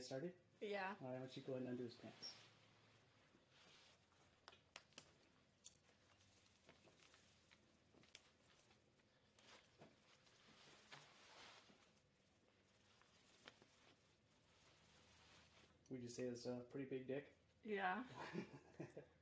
get started? Yeah. All right, why don't you go ahead and undo his pants? Would you say it's a pretty big dick? Yeah.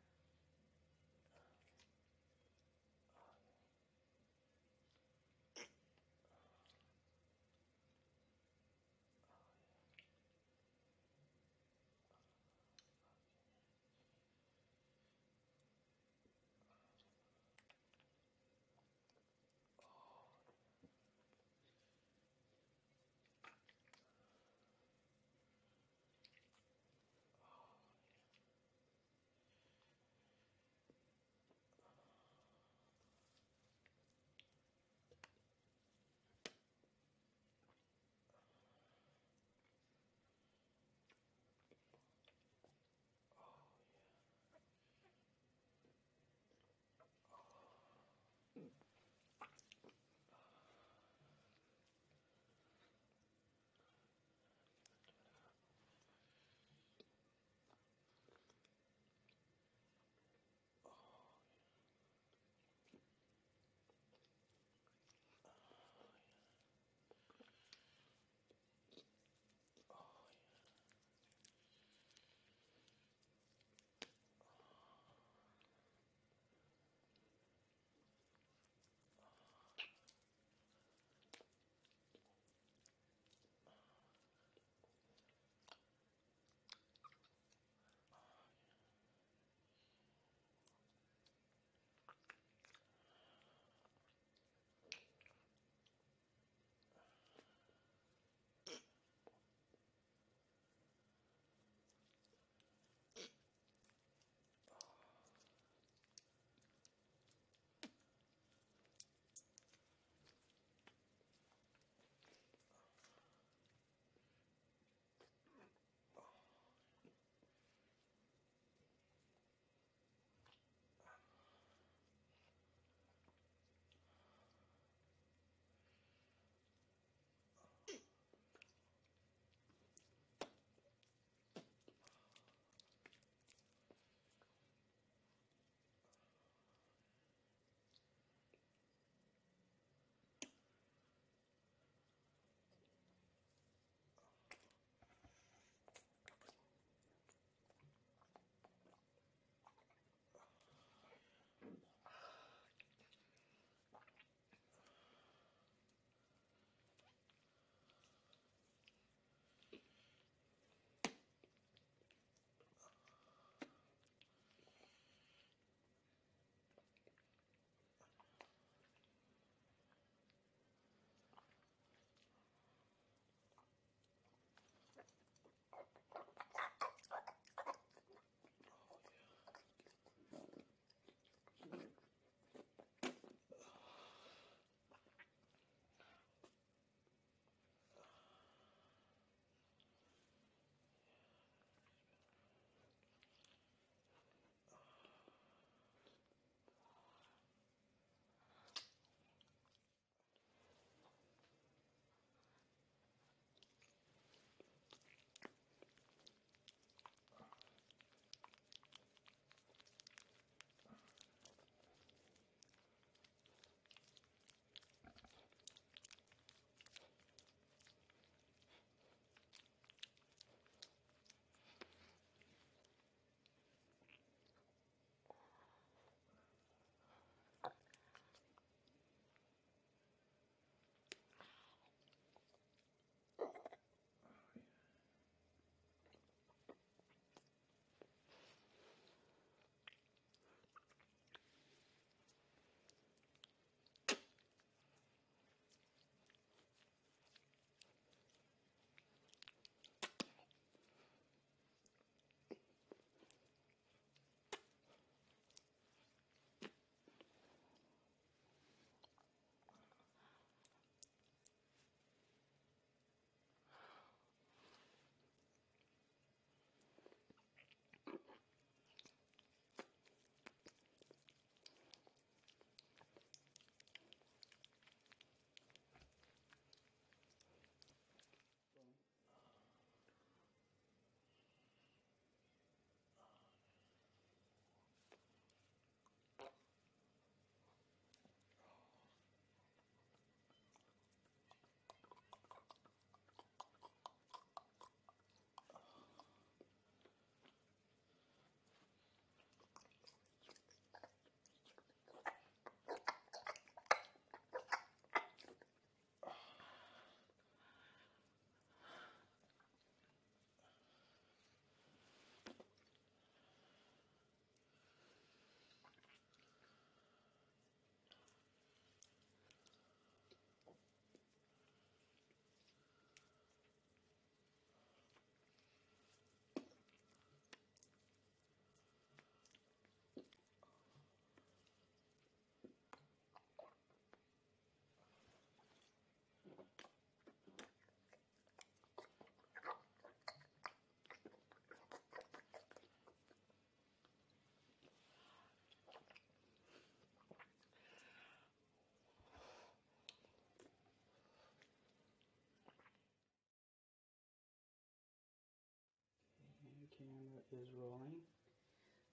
is rolling.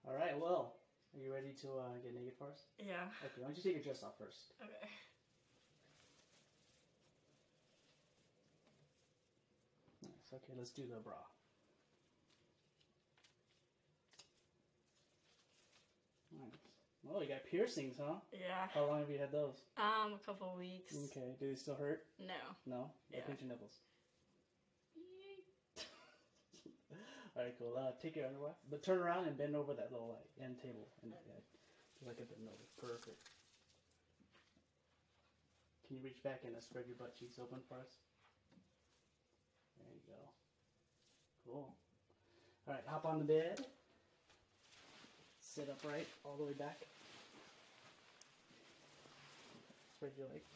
All right, well, are you ready to uh, get naked for us? Yeah. Okay, why don't you take your dress off first? Okay. Nice. Okay, let's do the bra. Nice. Oh, you got piercings, huh? Yeah. How long have you had those? Um, a couple weeks. Okay, do they still hurt? No. No? Yeah. Yeah. Pinch your nipples. All right, cool. Uh, take your underwear, but turn around and bend over that little like, end table. And, yeah, do like a bend over. Perfect. Can you reach back and uh, spread your butt cheeks open for us? There you go. Cool. All right, hop on the bed. Sit upright all the way back. Spread your legs.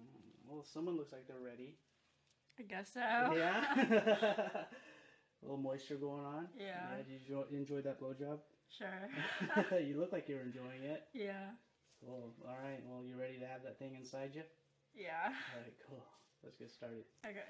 Mm, Well, someone looks like they're ready. I guess so. Yeah. a little moisture going on. Yeah. Yeah. Did you enjoy, enjoy that blowjob? Sure. you look like you're enjoying it. yeah. Cool. All right. Well, you ready to have that thing inside you? Yeah. All right. Cool. Let's get started. Okay.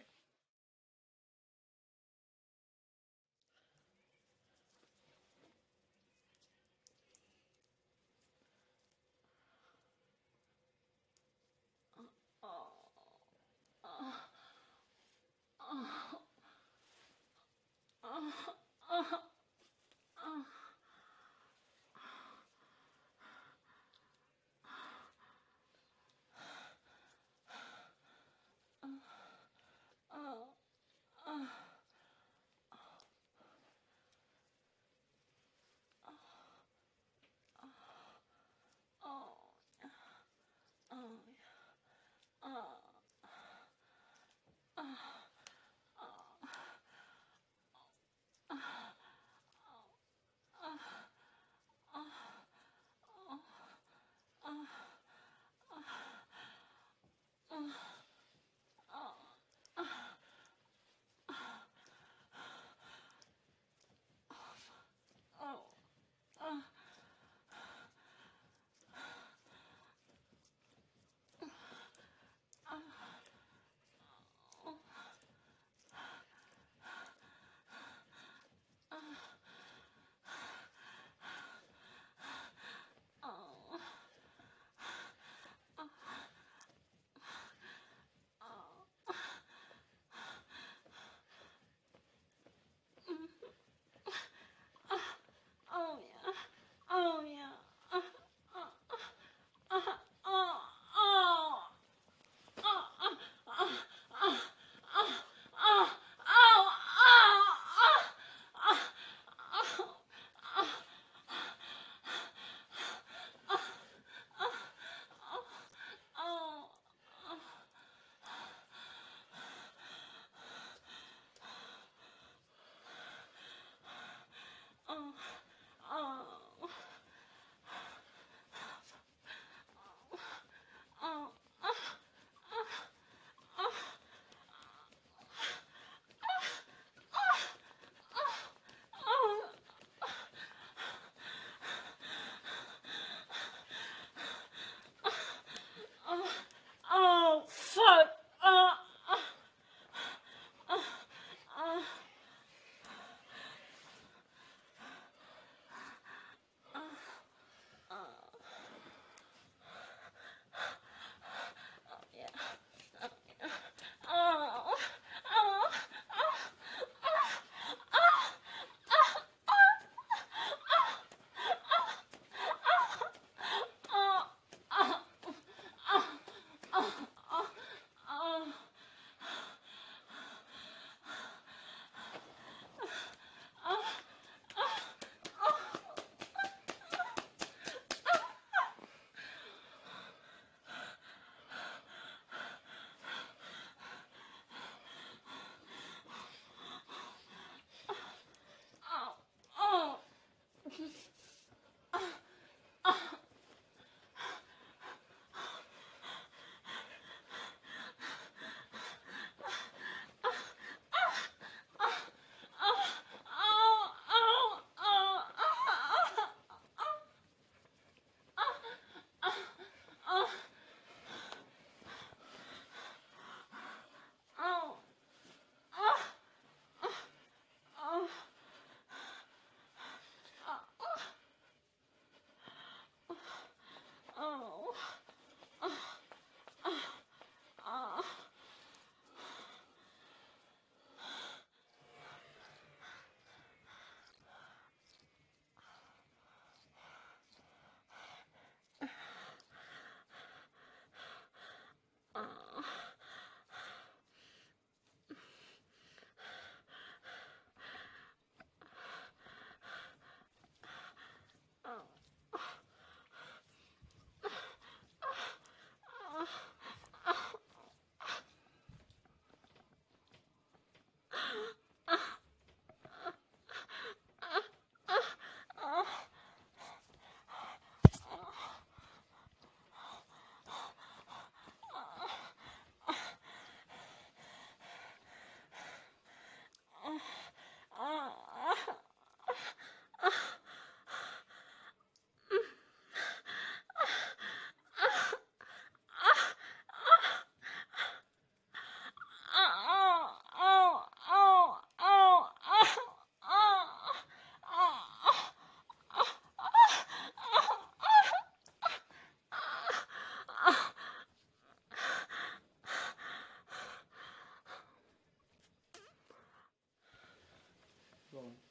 Come?